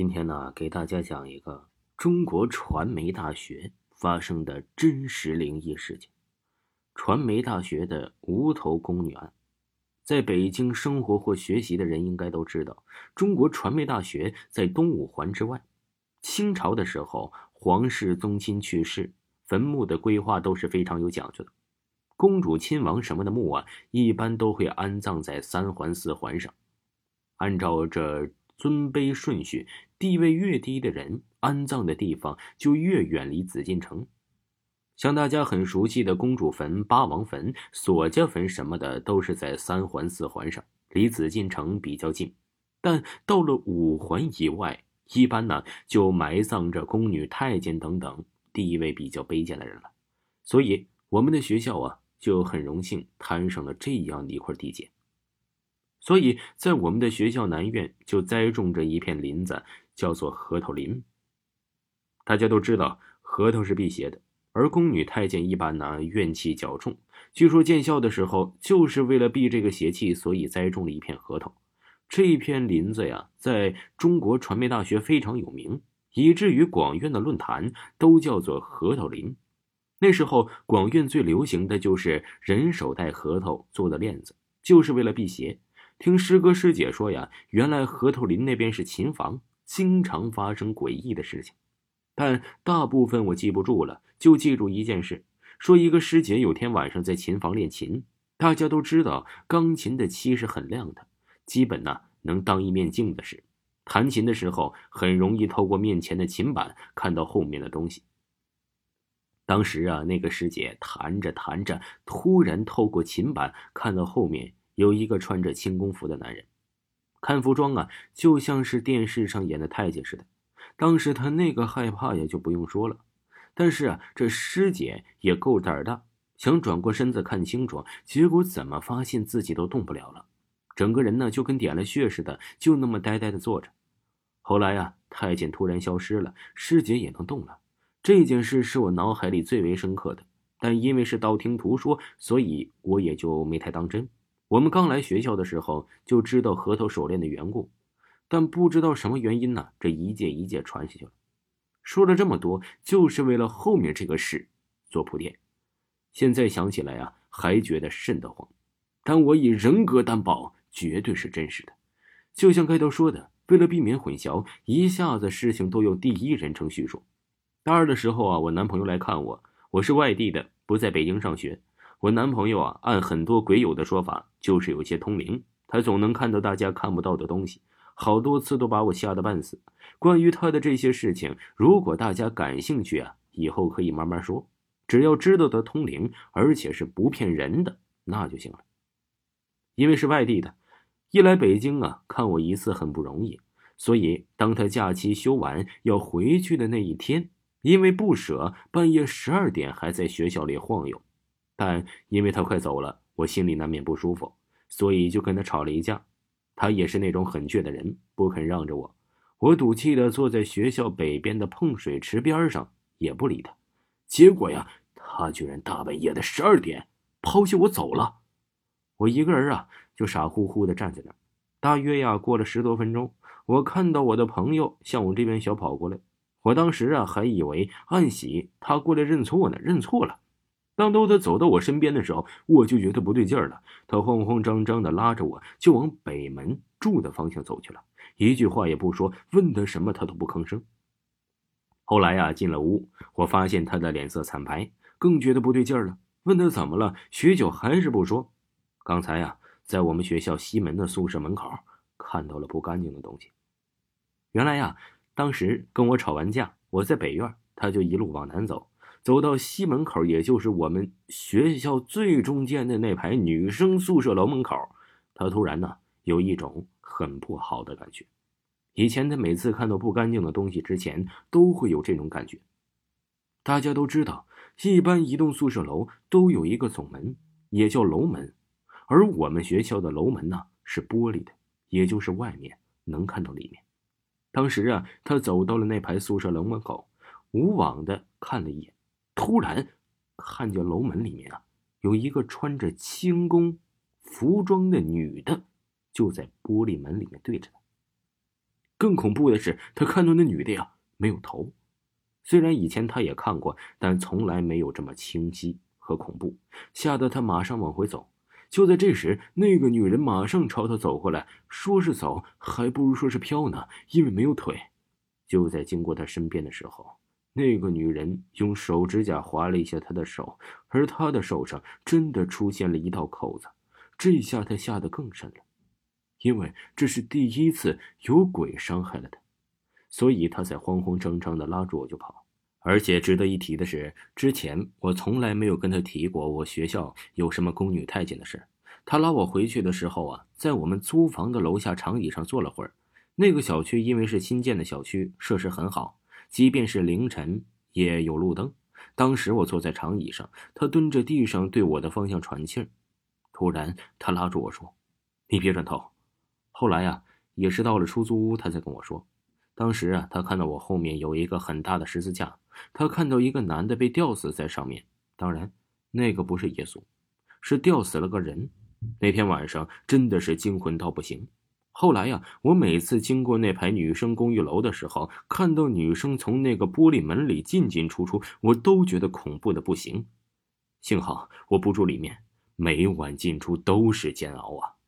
今天呢，给大家讲一个中国传媒大学发生的真实灵异事件——传媒大学的无头宫女案。在北京生活或学习的人应该都知道，中国传媒大学在东五环之外。清朝的时候，皇室宗亲去世，坟墓的规划都是非常有讲究的。公主、亲王什么的墓啊，一般都会安葬在三环、四环上。按照这尊卑顺序，地位越低的人，安葬的地方就越远离紫禁城。像大家很熟悉的公主坟、八王坟、索家坟什么的，都是在三环、四环上，离紫禁城比较近。但到了五环以外，一般呢就埋葬着宫女、太监等等地位比较卑贱的人了。所以我们的学校啊。就很荣幸摊上了这样的一块地界，所以在我们的学校南院就栽种着一片林子，叫做核桃林。大家都知道核桃是辟邪的，而宫女太监一般呢怨气较重，据说建校的时候就是为了避这个邪气，所以栽种了一片核桃。这一片林子呀，在中国传媒大学非常有名，以至于广院的论坛都叫做核桃林。那时候，广院最流行的就是人手戴核桃做的链子，就是为了辟邪。听师哥师姐说呀，原来核桃林那边是琴房，经常发生诡异的事情，但大部分我记不住了，就记住一件事：说一个师姐有天晚上在琴房练琴。大家都知道，钢琴的漆是很亮的，基本呢能当一面镜子使。弹琴的时候，很容易透过面前的琴板看到后面的东西。当时啊，那个师姐弹着弹着，突然透过琴板看到后面有一个穿着清宫服的男人。看服装啊，就像是电视上演的太监似的。当时他那个害怕呀，就不用说了。但是啊，这师姐也够胆儿大，想转过身子看清楚，结果怎么发现自己都动不了了，整个人呢就跟点了穴似的，就那么呆呆的坐着。后来呀，太监突然消失了，师姐也能动了。这件事是我脑海里最为深刻的，但因为是道听途说，所以我也就没太当真。我们刚来学校的时候就知道核桃手链的缘故，但不知道什么原因呢？这一届一届传下去了。说了这么多，就是为了后面这个事做铺垫。现在想起来啊，还觉得瘆得慌。但我以人格担保，绝对是真实的。就像开头说的，为了避免混淆，一下子事情都用第一人称叙述。大二的时候啊，我男朋友来看我，我是外地的，不在北京上学。我男朋友啊，按很多鬼友的说法，就是有些通灵，他总能看到大家看不到的东西，好多次都把我吓得半死。关于他的这些事情，如果大家感兴趣啊，以后可以慢慢说。只要知道他通灵，而且是不骗人的，那就行了。因为是外地的，一来北京啊，看我一次很不容易，所以当他假期休完要回去的那一天。因为不舍，半夜十二点还在学校里晃悠，但因为他快走了，我心里难免不舒服，所以就跟他吵了一架。他也是那种很倔的人，不肯让着我。我赌气的坐在学校北边的碰水池边上，也不理他。结果呀，他居然大半夜的十二点抛下我走了。我一个人啊，就傻乎乎的站在那儿。大约呀，过了十多分钟，我看到我的朋友向我这边小跑过来。我当时啊，还以为暗喜他过来认错呢，认错了。当都他走到我身边的时候，我就觉得不对劲儿了。他慌慌张张的拉着我，就往北门住的方向走去了，一句话也不说，问他什么他都不吭声。后来呀，进了屋，我发现他的脸色惨白，更觉得不对劲儿了。问他怎么了，许久还是不说。刚才呀，在我们学校西门的宿舍门口看到了不干净的东西。原来呀。当时跟我吵完架，我在北院，他就一路往南走，走到西门口，也就是我们学校最中间的那排女生宿舍楼门口，他突然呢有一种很不好的感觉。以前他每次看到不干净的东西之前，都会有这种感觉。大家都知道，一般一栋宿舍楼都有一个总门，也叫楼门，而我们学校的楼门呢是玻璃的，也就是外面能看到里面。当时啊，他走到了那排宿舍楼门口，无往的看了一眼，突然看见楼门里面啊，有一个穿着清宫服装的女的，就在玻璃门里面对着他。更恐怖的是，他看到那女的呀没有头。虽然以前他也看过，但从来没有这么清晰和恐怖，吓得他马上往回走。就在这时，那个女人马上朝他走过来，说是走，还不如说是飘呢，因为没有腿。就在经过他身边的时候，那个女人用手指甲划了一下他的手，而他的手上真的出现了一道口子。这下他吓得更深了，因为这是第一次有鬼伤害了他，所以他才慌慌张张的拉住我就跑。而且值得一提的是，之前我从来没有跟他提过我学校有什么宫女太监的事。他拉我回去的时候啊，在我们租房的楼下长椅上坐了会儿。那个小区因为是新建的小区，设施很好，即便是凌晨也有路灯。当时我坐在长椅上，他蹲着地上对我的方向喘气儿。突然，他拉住我说：“你别转头。”后来呀，也是到了出租屋，他才跟我说，当时啊，他看到我后面有一个很大的十字架，他看到一个男的被吊死在上面。当然，那个不是耶稣，是吊死了个人。那天晚上真的是惊魂到不行。后来呀，我每次经过那排女生公寓楼的时候，看到女生从那个玻璃门里进进出出，我都觉得恐怖的不行。幸好我不住里面，每晚进出都是煎熬啊。